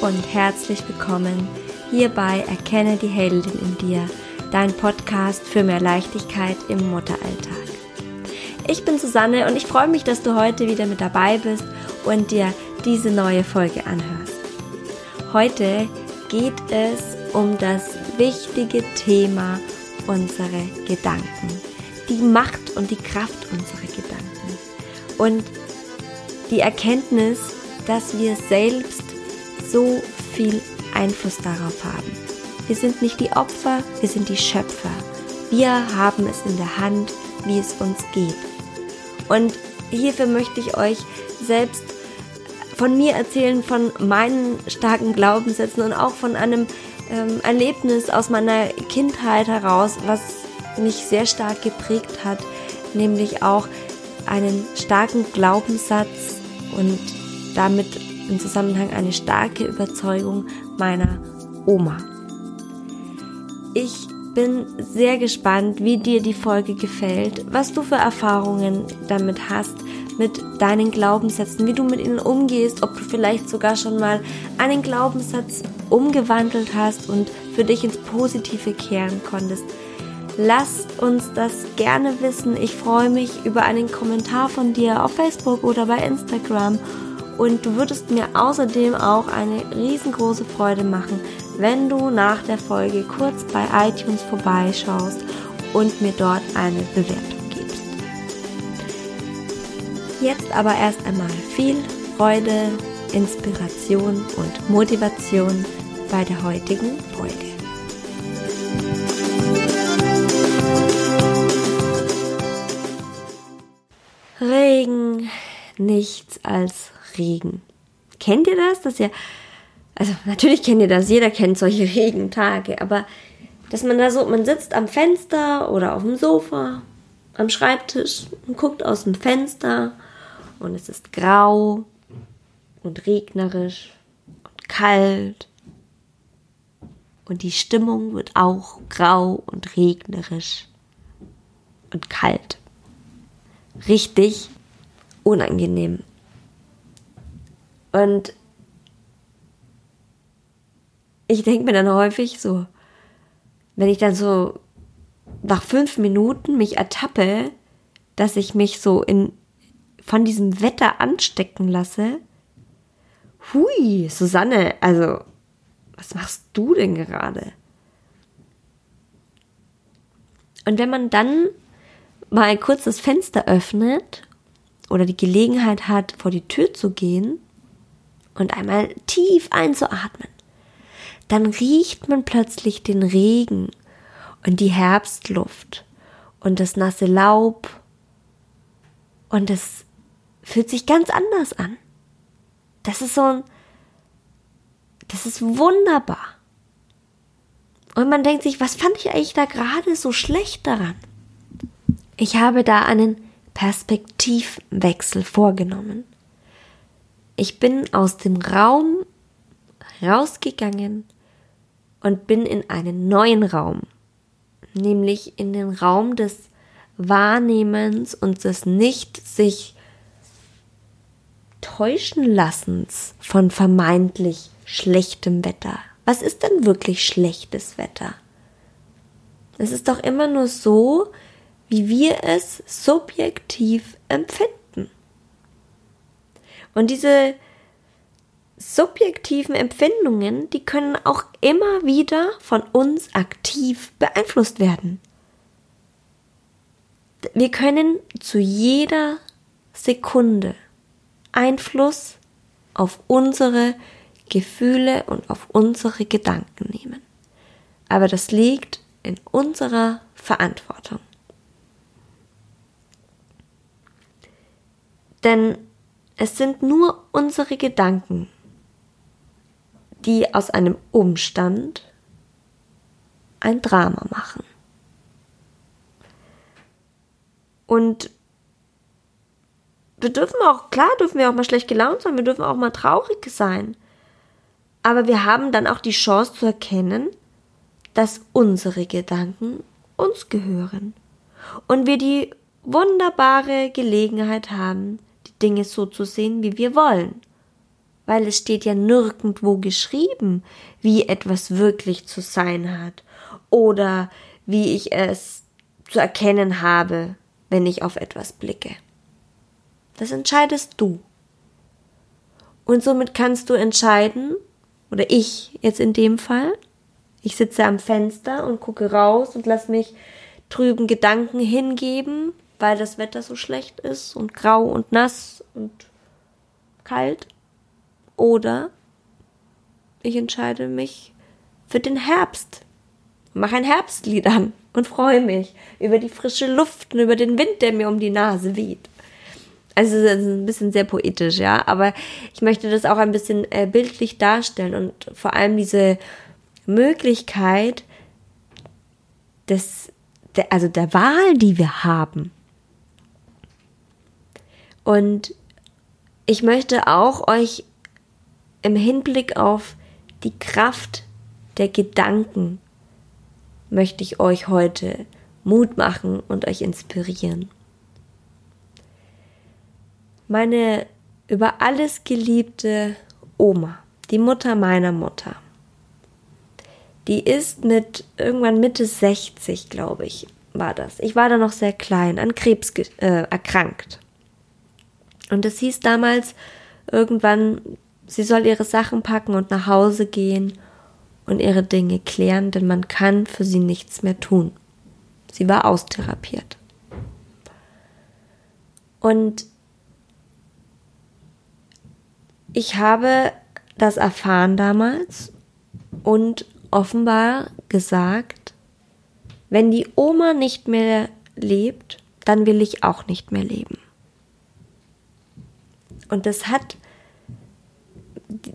und herzlich willkommen hier bei Erkenne die Heldin in dir, dein Podcast für mehr Leichtigkeit im Mutteralltag. Ich bin Susanne und ich freue mich, dass du heute wieder mit dabei bist und dir diese neue Folge anhörst. Heute geht es um das wichtige Thema unsere Gedanken, die Macht und die Kraft unserer Gedanken und die Erkenntnis, dass wir selbst so viel Einfluss darauf haben. Wir sind nicht die Opfer, wir sind die Schöpfer. Wir haben es in der Hand, wie es uns geht. Und hierfür möchte ich euch selbst von mir erzählen, von meinen starken Glaubenssätzen und auch von einem ähm, Erlebnis aus meiner Kindheit heraus, was mich sehr stark geprägt hat, nämlich auch einen starken Glaubenssatz und damit im Zusammenhang eine starke Überzeugung meiner Oma. Ich bin sehr gespannt, wie dir die Folge gefällt, was du für Erfahrungen damit hast, mit deinen Glaubenssätzen, wie du mit ihnen umgehst, ob du vielleicht sogar schon mal einen Glaubenssatz umgewandelt hast und für dich ins Positive kehren konntest. Lass uns das gerne wissen. Ich freue mich über einen Kommentar von dir auf Facebook oder bei Instagram und du würdest mir außerdem auch eine riesengroße Freude machen, wenn du nach der Folge kurz bei iTunes vorbeischaust und mir dort eine Bewertung gibst. Jetzt aber erst einmal viel Freude, Inspiration und Motivation bei der heutigen Folge. Regen, nichts als Regen. Kennt ihr das? Dass ihr, also natürlich kennt ihr das, jeder kennt solche Regentage, aber dass man da so, man sitzt am Fenster oder auf dem Sofa, am Schreibtisch und guckt aus dem Fenster und es ist grau und regnerisch und kalt und die Stimmung wird auch grau und regnerisch und kalt. Richtig unangenehm. Und ich denke mir dann häufig so, wenn ich dann so nach fünf Minuten mich ertappe, dass ich mich so in, von diesem Wetter anstecken lasse. Hui, Susanne, also, was machst du denn gerade? Und wenn man dann mal kurz das Fenster öffnet oder die Gelegenheit hat, vor die Tür zu gehen, und einmal tief einzuatmen, dann riecht man plötzlich den Regen und die Herbstluft und das nasse Laub und es fühlt sich ganz anders an. Das ist so ein, das ist wunderbar. Und man denkt sich, was fand ich eigentlich da gerade so schlecht daran? Ich habe da einen Perspektivwechsel vorgenommen. Ich bin aus dem Raum rausgegangen und bin in einen neuen Raum, nämlich in den Raum des Wahrnehmens und des nicht sich täuschen lassens von vermeintlich schlechtem Wetter. Was ist denn wirklich schlechtes Wetter? Es ist doch immer nur so, wie wir es subjektiv empfinden. Und diese subjektiven Empfindungen, die können auch immer wieder von uns aktiv beeinflusst werden. Wir können zu jeder Sekunde Einfluss auf unsere Gefühle und auf unsere Gedanken nehmen. Aber das liegt in unserer Verantwortung. Denn es sind nur unsere Gedanken, die aus einem Umstand ein Drama machen. Und wir dürfen auch, klar dürfen wir auch mal schlecht gelaunt sein, wir dürfen auch mal traurig sein. Aber wir haben dann auch die Chance zu erkennen, dass unsere Gedanken uns gehören. Und wir die wunderbare Gelegenheit haben, Dinge so zu sehen, wie wir wollen. weil es steht ja nirgendwo geschrieben, wie etwas wirklich zu sein hat oder wie ich es zu erkennen habe, wenn ich auf etwas blicke. Das entscheidest du. Und somit kannst du entscheiden, oder ich jetzt in dem Fall, ich sitze am Fenster und gucke raus und lass mich trüben Gedanken hingeben, weil das Wetter so schlecht ist und grau und nass und kalt. Oder ich entscheide mich für den Herbst. Mache ein Herbstlied an und freue mich über die frische Luft und über den Wind, der mir um die Nase weht. Also das ist ein bisschen sehr poetisch, ja, aber ich möchte das auch ein bisschen äh, bildlich darstellen und vor allem diese Möglichkeit des, der, also der Wahl, die wir haben. Und ich möchte auch euch im Hinblick auf die Kraft der Gedanken möchte ich euch heute Mut machen und euch inspirieren. Meine über alles geliebte Oma, die Mutter meiner Mutter, die ist mit irgendwann Mitte 60, glaube ich, war das. Ich war da noch sehr klein, an Krebs äh, erkrankt. Und es hieß damals irgendwann, Sie soll ihre Sachen packen und nach Hause gehen und ihre Dinge klären, denn man kann für sie nichts mehr tun. Sie war austherapiert. Und ich habe das erfahren damals und offenbar gesagt, wenn die Oma nicht mehr lebt, dann will ich auch nicht mehr leben. Und das hat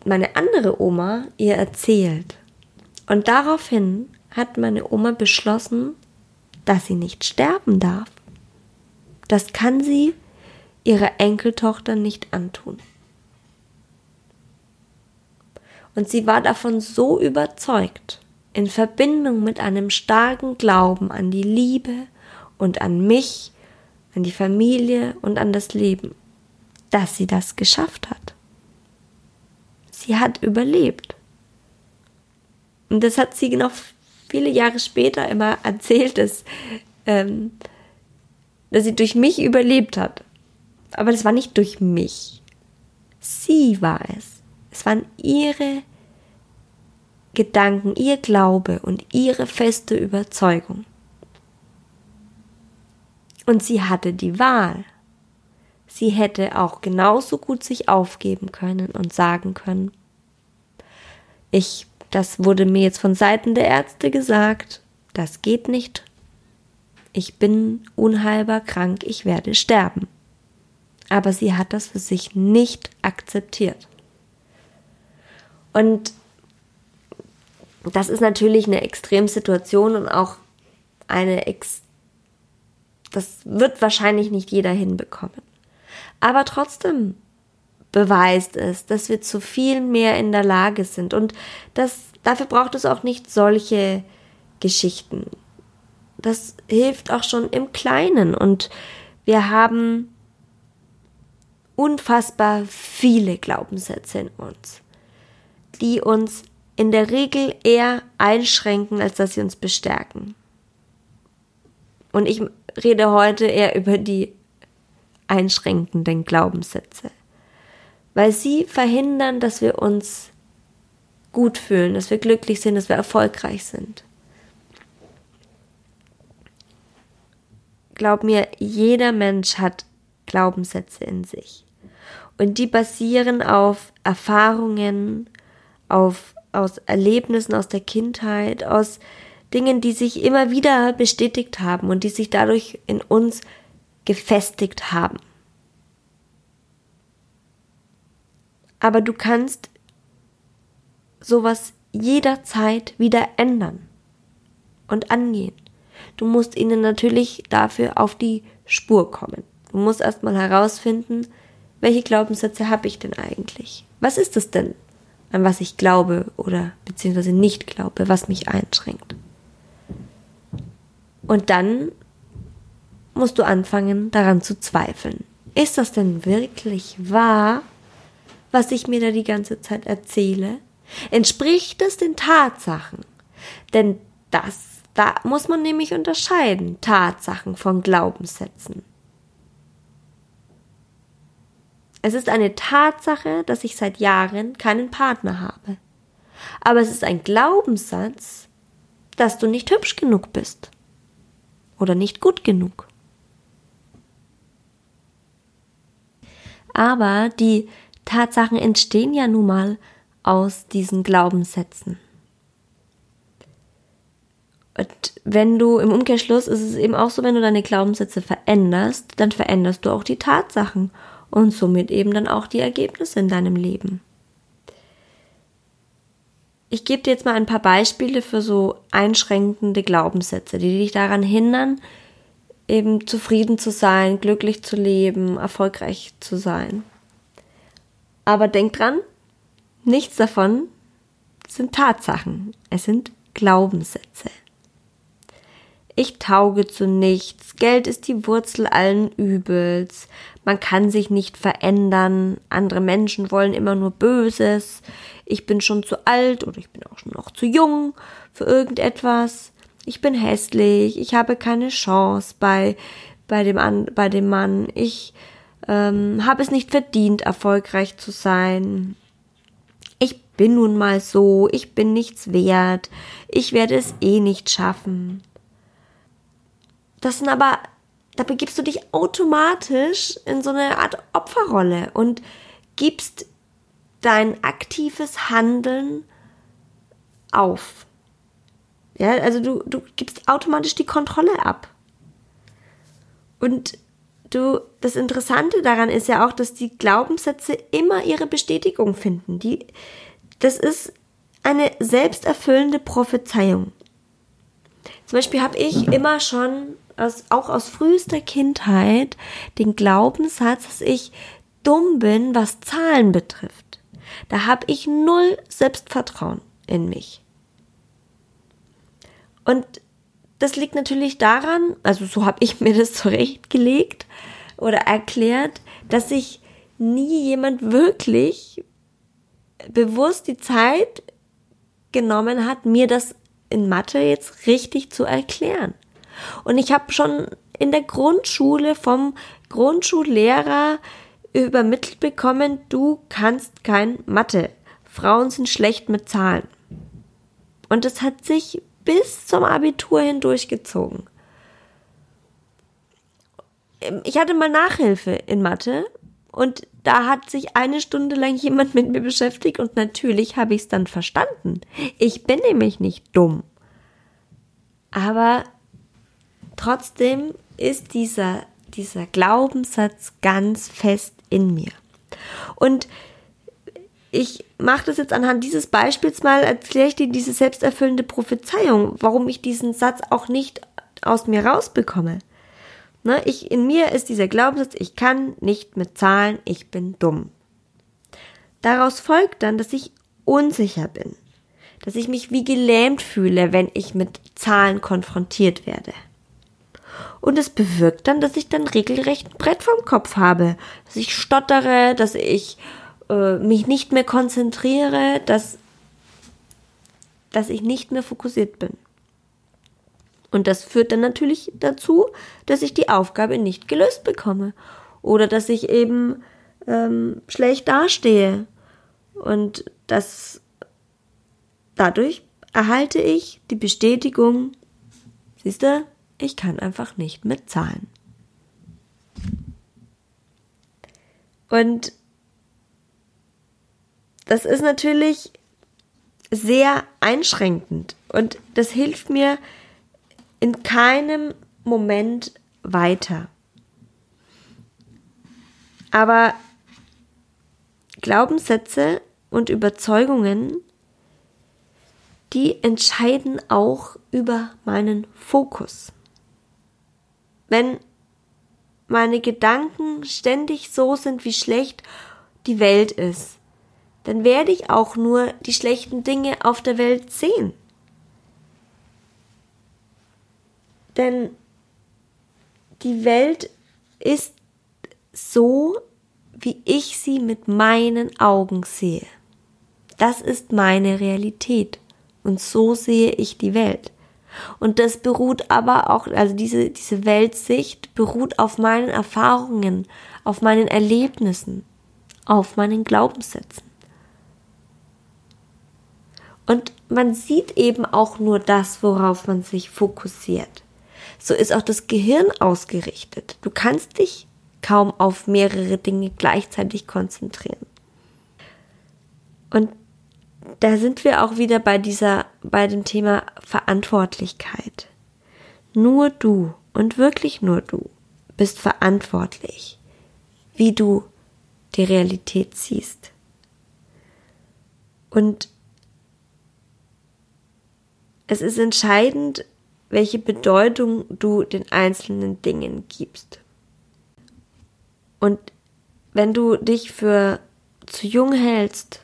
meine andere Oma ihr erzählt. Und daraufhin hat meine Oma beschlossen, dass sie nicht sterben darf. Das kann sie ihrer Enkeltochter nicht antun. Und sie war davon so überzeugt, in Verbindung mit einem starken Glauben an die Liebe und an mich, an die Familie und an das Leben, dass sie das geschafft hat. Sie hat überlebt. Und das hat sie noch viele Jahre später immer erzählt, dass, ähm, dass sie durch mich überlebt hat. Aber das war nicht durch mich. Sie war es. Es waren ihre Gedanken, ihr Glaube und ihre feste Überzeugung. Und sie hatte die Wahl. Sie hätte auch genauso gut sich aufgeben können und sagen können, ich, das wurde mir jetzt von Seiten der Ärzte gesagt, das geht nicht. Ich bin unheilbar krank, ich werde sterben. Aber sie hat das für sich nicht akzeptiert. Und das ist natürlich eine Extremsituation und auch eine Ex das wird wahrscheinlich nicht jeder hinbekommen. Aber trotzdem beweist es, dass wir zu viel mehr in der Lage sind. Und das, dafür braucht es auch nicht solche Geschichten. Das hilft auch schon im Kleinen. Und wir haben unfassbar viele Glaubenssätze in uns, die uns in der Regel eher einschränken, als dass sie uns bestärken. Und ich rede heute eher über die einschränkenden Glaubenssätze, weil sie verhindern, dass wir uns gut fühlen, dass wir glücklich sind, dass wir erfolgreich sind. Glaub mir, jeder Mensch hat Glaubenssätze in sich. Und die basieren auf Erfahrungen, auf, aus Erlebnissen aus der Kindheit, aus Dingen, die sich immer wieder bestätigt haben und die sich dadurch in uns gefestigt haben. Aber du kannst sowas jederzeit wieder ändern und angehen. Du musst ihnen natürlich dafür auf die Spur kommen. Du musst erstmal herausfinden, welche Glaubenssätze habe ich denn eigentlich? Was ist es denn, an was ich glaube oder beziehungsweise nicht glaube, was mich einschränkt? Und dann musst du anfangen, daran zu zweifeln. Ist das denn wirklich wahr, was ich mir da die ganze Zeit erzähle? Entspricht es den Tatsachen? Denn das, da muss man nämlich unterscheiden, Tatsachen von Glaubenssätzen. Es ist eine Tatsache, dass ich seit Jahren keinen Partner habe. Aber es ist ein Glaubenssatz, dass du nicht hübsch genug bist. Oder nicht gut genug. Aber die Tatsachen entstehen ja nun mal aus diesen Glaubenssätzen. Und wenn du im Umkehrschluss ist es eben auch so, wenn du deine Glaubenssätze veränderst, dann veränderst du auch die Tatsachen und somit eben dann auch die Ergebnisse in deinem Leben. Ich gebe dir jetzt mal ein paar Beispiele für so einschränkende Glaubenssätze, die dich daran hindern, eben zufrieden zu sein, glücklich zu leben, erfolgreich zu sein. Aber denk dran, nichts davon sind Tatsachen, es sind Glaubenssätze. Ich tauge zu nichts, Geld ist die Wurzel allen Übels, man kann sich nicht verändern, andere Menschen wollen immer nur Böses, ich bin schon zu alt oder ich bin auch schon noch zu jung für irgendetwas, ich bin hässlich, ich habe keine Chance bei, bei, dem, An bei dem Mann, ich ähm, habe es nicht verdient, erfolgreich zu sein. Ich bin nun mal so, ich bin nichts wert, ich werde es eh nicht schaffen. Das sind aber, da begibst du dich automatisch in so eine Art Opferrolle und gibst dein aktives Handeln auf. Ja, also du, du gibst automatisch die Kontrolle ab. Und du, das Interessante daran ist ja auch, dass die Glaubenssätze immer ihre Bestätigung finden. Die, das ist eine selbsterfüllende Prophezeiung. Zum Beispiel habe ich immer schon aus, auch aus frühester Kindheit den Glaubenssatz, dass ich dumm bin, was Zahlen betrifft. Da habe ich null Selbstvertrauen in mich. Und das liegt natürlich daran, also so habe ich mir das zurechtgelegt oder erklärt, dass sich nie jemand wirklich bewusst die Zeit genommen hat, mir das in Mathe jetzt richtig zu erklären. Und ich habe schon in der Grundschule vom Grundschullehrer übermittelt bekommen, du kannst kein Mathe. Frauen sind schlecht mit Zahlen. Und das hat sich bis zum Abitur hindurchgezogen. Ich hatte mal Nachhilfe in Mathe und da hat sich eine Stunde lang jemand mit mir beschäftigt und natürlich habe ich es dann verstanden. Ich bin nämlich nicht dumm. Aber trotzdem ist dieser, dieser Glaubenssatz ganz fest in mir. Und ich mache das jetzt anhand dieses Beispiels mal, erkläre ich dir diese selbsterfüllende Prophezeiung, warum ich diesen Satz auch nicht aus mir rausbekomme. Ne, ich, in mir ist dieser Glaubenssatz, ich kann nicht mit Zahlen, ich bin dumm. Daraus folgt dann, dass ich unsicher bin, dass ich mich wie gelähmt fühle, wenn ich mit Zahlen konfrontiert werde. Und es bewirkt dann, dass ich dann regelrecht ein Brett vom Kopf habe, dass ich stottere, dass ich äh, mich nicht mehr konzentriere, dass, dass ich nicht mehr fokussiert bin. Und das führt dann natürlich dazu, dass ich die Aufgabe nicht gelöst bekomme oder dass ich eben ähm, schlecht dastehe. Und das dadurch erhalte ich die Bestätigung, siehst du, ich kann einfach nicht mit Zahlen. Und das ist natürlich sehr einschränkend und das hilft mir in keinem Moment weiter. Aber Glaubenssätze und Überzeugungen, die entscheiden auch über meinen Fokus. Wenn meine Gedanken ständig so sind, wie schlecht die Welt ist, dann werde ich auch nur die schlechten Dinge auf der Welt sehen. Denn die Welt ist so, wie ich sie mit meinen Augen sehe. Das ist meine Realität. Und so sehe ich die Welt. Und das beruht aber auch, also diese, diese Weltsicht beruht auf meinen Erfahrungen, auf meinen Erlebnissen, auf meinen Glaubenssätzen. Und man sieht eben auch nur das, worauf man sich fokussiert. So ist auch das Gehirn ausgerichtet. Du kannst dich kaum auf mehrere Dinge gleichzeitig konzentrieren. Und da sind wir auch wieder bei dieser, bei dem Thema Verantwortlichkeit. Nur du und wirklich nur du bist verantwortlich, wie du die Realität siehst. Und es ist entscheidend, welche Bedeutung du den einzelnen Dingen gibst. Und wenn du dich für zu jung hältst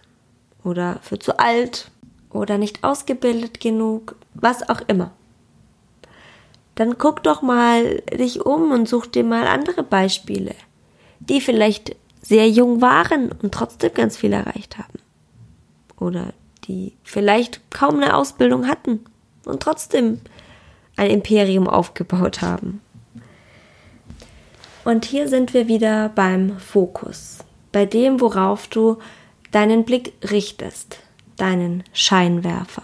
oder für zu alt oder nicht ausgebildet genug, was auch immer, dann guck doch mal dich um und such dir mal andere Beispiele, die vielleicht sehr jung waren und trotzdem ganz viel erreicht haben. Oder die vielleicht kaum eine Ausbildung hatten und trotzdem ein Imperium aufgebaut haben. Und hier sind wir wieder beim Fokus, bei dem, worauf du deinen Blick richtest, deinen Scheinwerfer.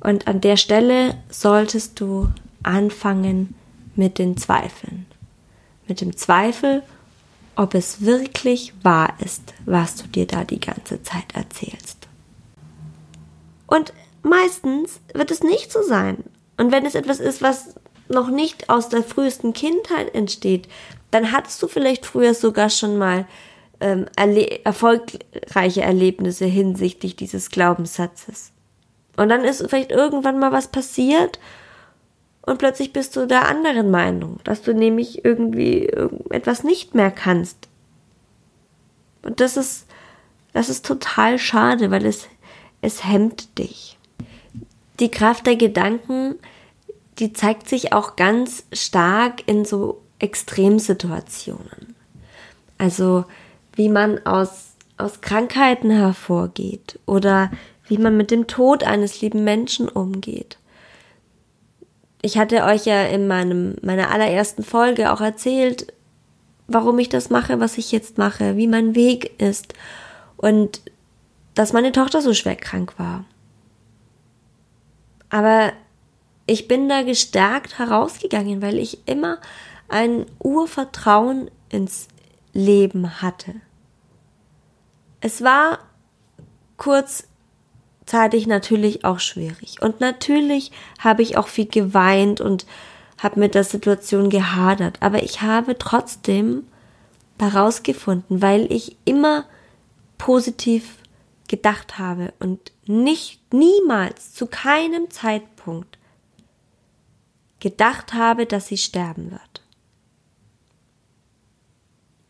Und an der Stelle solltest du anfangen mit den Zweifeln. Mit dem Zweifel, ob es wirklich wahr ist, was du dir da die ganze Zeit erzählst. Und meistens wird es nicht so sein. Und wenn es etwas ist, was noch nicht aus der frühesten Kindheit entsteht, dann hattest du vielleicht früher sogar schon mal ähm, erle erfolgreiche Erlebnisse hinsichtlich dieses Glaubenssatzes. Und dann ist vielleicht irgendwann mal was passiert und plötzlich bist du der anderen Meinung, dass du nämlich irgendwie etwas nicht mehr kannst. Und das ist, das ist total schade, weil es, es hemmt dich. Die Kraft der Gedanken, die zeigt sich auch ganz stark in so Extremsituationen. Also wie man aus, aus Krankheiten hervorgeht oder wie man mit dem Tod eines lieben Menschen umgeht. Ich hatte euch ja in meinem, meiner allerersten Folge auch erzählt, warum ich das mache, was ich jetzt mache, wie mein Weg ist und dass meine Tochter so schwer krank war. Aber ich bin da gestärkt herausgegangen, weil ich immer ein Urvertrauen ins Leben hatte. Es war kurzzeitig natürlich auch schwierig. Und natürlich habe ich auch viel geweint und habe mit der Situation gehadert. Aber ich habe trotzdem daraus gefunden, weil ich immer positiv gedacht habe und nicht niemals zu keinem Zeitpunkt gedacht habe, dass sie sterben wird.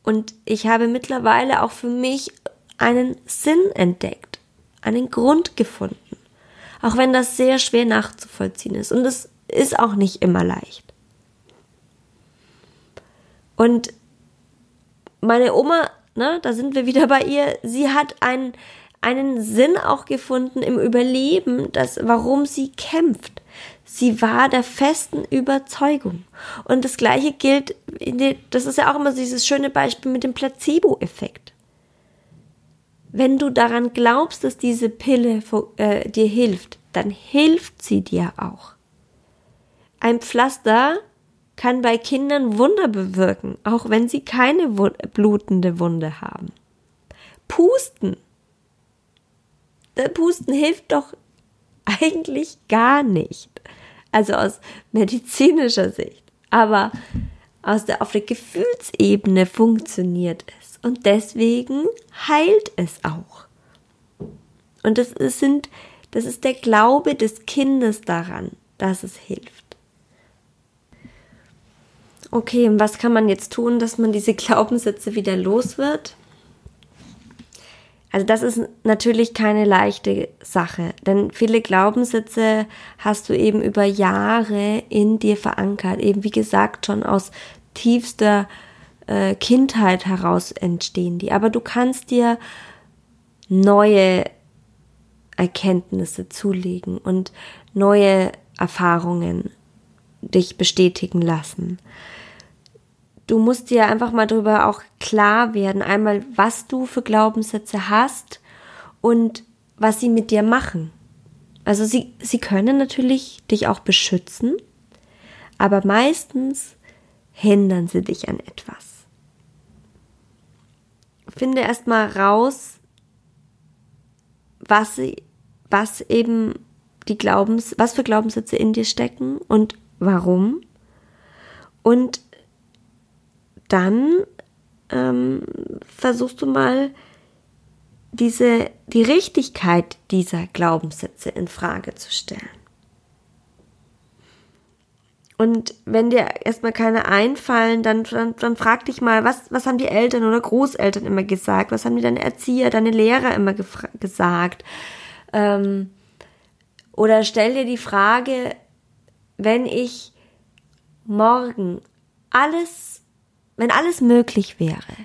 Und ich habe mittlerweile auch für mich einen Sinn entdeckt, einen Grund gefunden. Auch wenn das sehr schwer nachzuvollziehen ist. Und es ist auch nicht immer leicht. Und meine Oma, ne, da sind wir wieder bei ihr, sie hat einen, einen Sinn auch gefunden im Überleben, das, warum sie kämpft. Sie war der festen Überzeugung. Und das gleiche gilt, das ist ja auch immer dieses schöne Beispiel mit dem Placebo-Effekt. Wenn du daran glaubst, dass diese Pille äh, dir hilft, dann hilft sie dir auch. Ein Pflaster kann bei Kindern Wunder bewirken, auch wenn sie keine blutende Wunde haben. Pusten. Der Pusten hilft doch eigentlich gar nicht. Also aus medizinischer Sicht. Aber aus der, auf der Gefühlsebene funktioniert es. Und deswegen heilt es auch. Und das ist, sind, das ist der Glaube des Kindes daran, dass es hilft. Okay, und was kann man jetzt tun, dass man diese Glaubenssätze wieder los wird? Also das ist natürlich keine leichte Sache, denn viele Glaubenssätze hast du eben über Jahre in dir verankert, eben wie gesagt schon aus tiefster äh, Kindheit heraus entstehen die, aber du kannst dir neue Erkenntnisse zulegen und neue Erfahrungen dich bestätigen lassen. Du musst dir einfach mal darüber auch klar werden, einmal, was du für Glaubenssätze hast und was sie mit dir machen. Also sie, sie können natürlich dich auch beschützen, aber meistens hindern sie dich an etwas. Finde erstmal raus, was, was eben die Glaubens, was für Glaubenssätze in dir stecken und warum. Und dann ähm, versuchst du mal diese, die Richtigkeit dieser Glaubenssätze in Frage zu stellen. Und wenn dir erstmal keine einfallen, dann, dann, dann frag dich mal, was, was haben die Eltern oder Großeltern immer gesagt? Was haben die deine Erzieher, deine Lehrer immer gesagt? Ähm, oder stell dir die Frage, wenn ich morgen alles, wenn alles möglich wäre,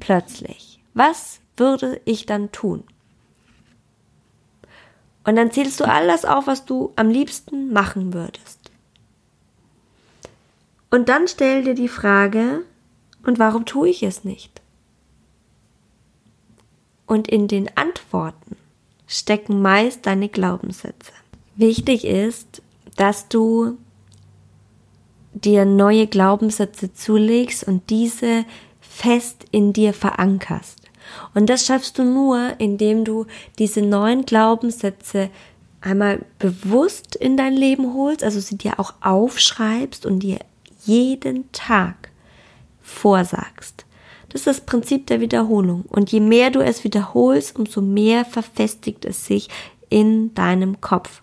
plötzlich, was würde ich dann tun? Und dann zählst du alles auf, was du am liebsten machen würdest. Und dann stell dir die Frage, und warum tue ich es nicht? Und in den Antworten stecken meist deine Glaubenssätze. Wichtig ist, dass du dir neue Glaubenssätze zulegst und diese fest in dir verankerst. Und das schaffst du nur, indem du diese neuen Glaubenssätze einmal bewusst in dein Leben holst, also sie dir auch aufschreibst und dir jeden Tag vorsagst. Das ist das Prinzip der Wiederholung. Und je mehr du es wiederholst, umso mehr verfestigt es sich in deinem Kopf.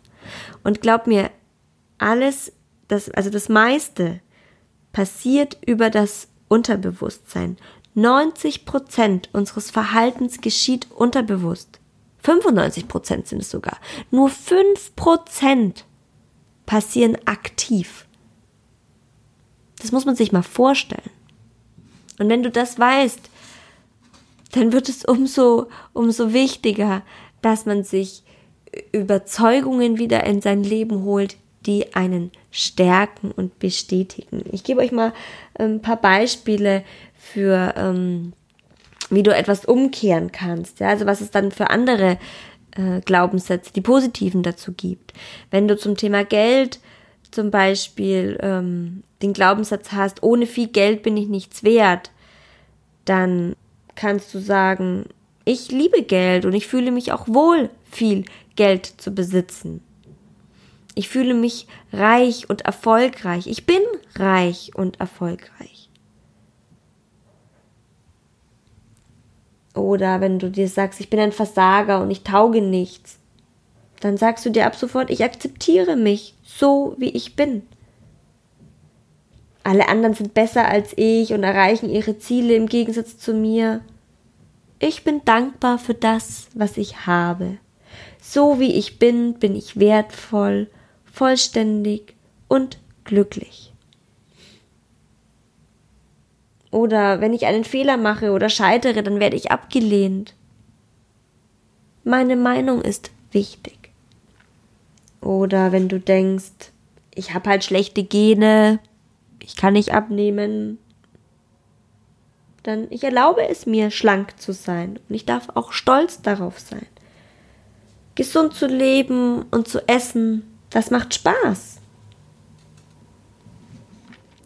Und glaub mir, alles, das, also das meiste passiert über das Unterbewusstsein. 90 Prozent unseres Verhaltens geschieht unterbewusst. 95 Prozent sind es sogar. Nur 5 Prozent passieren aktiv. Das muss man sich mal vorstellen. Und wenn du das weißt, dann wird es umso, umso wichtiger, dass man sich Überzeugungen wieder in sein Leben holt, die einen stärken und bestätigen. Ich gebe euch mal ein paar Beispiele für, ähm, wie du etwas umkehren kannst. Ja? Also was es dann für andere äh, Glaubenssätze, die positiven dazu gibt. Wenn du zum Thema Geld zum Beispiel ähm, den Glaubenssatz hast, ohne viel Geld bin ich nichts wert, dann kannst du sagen, ich liebe Geld und ich fühle mich auch wohl, viel Geld zu besitzen. Ich fühle mich reich und erfolgreich. Ich bin reich und erfolgreich. Oder wenn du dir sagst, ich bin ein Versager und ich tauge nichts, dann sagst du dir ab sofort, ich akzeptiere mich so, wie ich bin. Alle anderen sind besser als ich und erreichen ihre Ziele im Gegensatz zu mir. Ich bin dankbar für das, was ich habe. So wie ich bin, bin ich wertvoll, vollständig und glücklich. Oder wenn ich einen Fehler mache oder scheitere, dann werde ich abgelehnt. Meine Meinung ist wichtig. Oder wenn du denkst, ich habe halt schlechte Gene, ich kann nicht abnehmen, dann ich erlaube es mir, schlank zu sein und ich darf auch stolz darauf sein. Gesund zu leben und zu essen, das macht Spaß.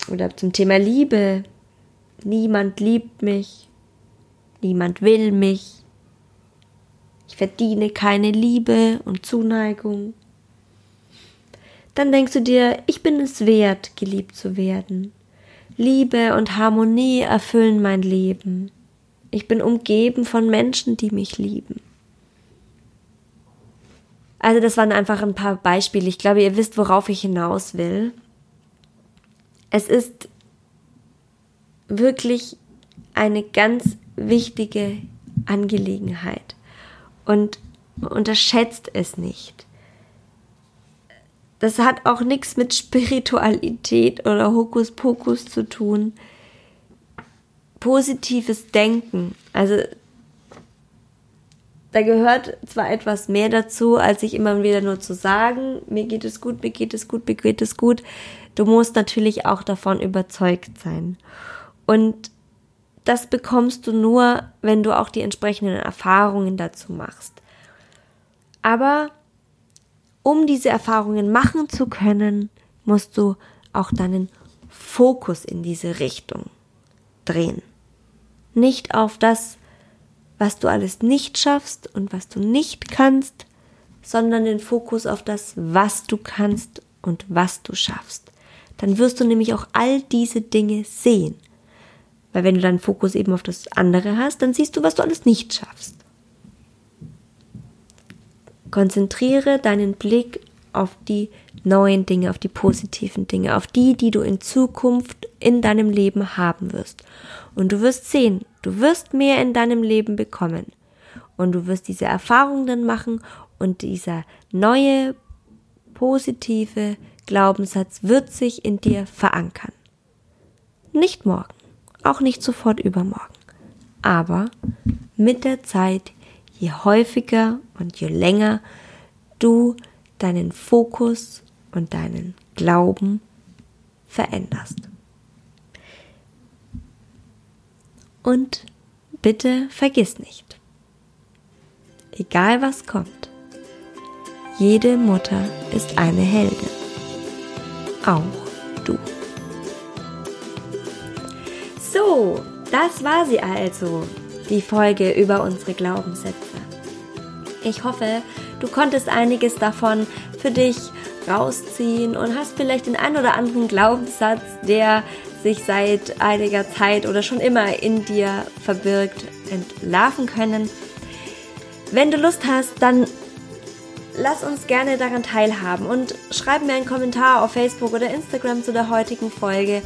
Oder zum Thema Liebe. Niemand liebt mich. Niemand will mich. Ich verdiene keine Liebe und Zuneigung dann denkst du dir, ich bin es wert, geliebt zu werden. Liebe und Harmonie erfüllen mein Leben. Ich bin umgeben von Menschen, die mich lieben. Also das waren einfach ein paar Beispiele. Ich glaube, ihr wisst, worauf ich hinaus will. Es ist wirklich eine ganz wichtige Angelegenheit und unterschätzt es nicht. Das hat auch nichts mit Spiritualität oder Hokuspokus zu tun. positives Denken. Also da gehört zwar etwas mehr dazu, als sich immer wieder nur zu sagen, mir geht es gut, mir geht es gut, mir geht es gut. Du musst natürlich auch davon überzeugt sein. Und das bekommst du nur, wenn du auch die entsprechenden Erfahrungen dazu machst. Aber um diese Erfahrungen machen zu können, musst du auch deinen Fokus in diese Richtung drehen. Nicht auf das, was du alles nicht schaffst und was du nicht kannst, sondern den Fokus auf das, was du kannst und was du schaffst. Dann wirst du nämlich auch all diese Dinge sehen. Weil wenn du deinen Fokus eben auf das andere hast, dann siehst du, was du alles nicht schaffst. Konzentriere deinen Blick auf die neuen Dinge, auf die positiven Dinge, auf die, die du in Zukunft in deinem Leben haben wirst. Und du wirst sehen, du wirst mehr in deinem Leben bekommen. Und du wirst diese Erfahrung dann machen und dieser neue positive Glaubenssatz wird sich in dir verankern. Nicht morgen, auch nicht sofort übermorgen, aber mit der Zeit je häufiger und je länger du deinen Fokus und deinen Glauben veränderst. Und bitte vergiss nicht, egal was kommt, jede Mutter ist eine Heldin. Auch du. So, das war sie also die Folge über unsere Glaubenssätze. Ich hoffe, du konntest einiges davon für dich rausziehen und hast vielleicht den ein oder anderen Glaubenssatz, der sich seit einiger Zeit oder schon immer in dir verbirgt, entlarven können. Wenn du Lust hast, dann lass uns gerne daran teilhaben und schreib mir einen Kommentar auf Facebook oder Instagram zu der heutigen Folge.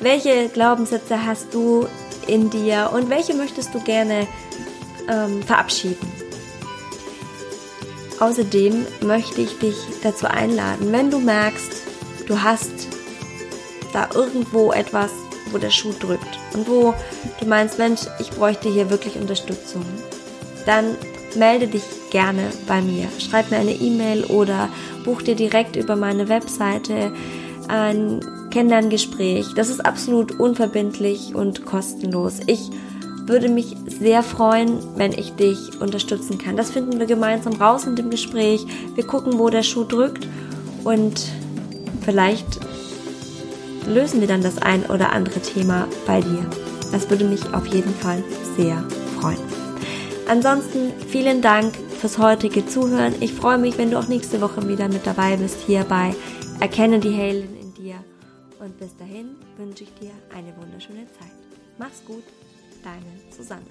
Welche Glaubenssätze hast du in dir und welche möchtest du gerne ähm, verabschieden. Außerdem möchte ich dich dazu einladen, wenn du merkst, du hast da irgendwo etwas, wo der Schuh drückt und wo du meinst, Mensch, ich bräuchte hier wirklich Unterstützung, dann melde dich gerne bei mir. Schreib mir eine E-Mail oder buch dir direkt über meine Webseite ein Kennenlerngespräch. Das ist absolut unverbindlich und kostenlos. Ich würde mich sehr freuen, wenn ich dich unterstützen kann. Das finden wir gemeinsam raus in dem Gespräch. Wir gucken, wo der Schuh drückt und vielleicht lösen wir dann das ein oder andere Thema bei dir. Das würde mich auf jeden Fall sehr freuen. Ansonsten vielen Dank fürs heutige Zuhören. Ich freue mich, wenn du auch nächste Woche wieder mit dabei bist hier bei Erkenne die Heldin und bis dahin wünsche ich dir eine wunderschöne Zeit. Mach's gut, deine Susanne.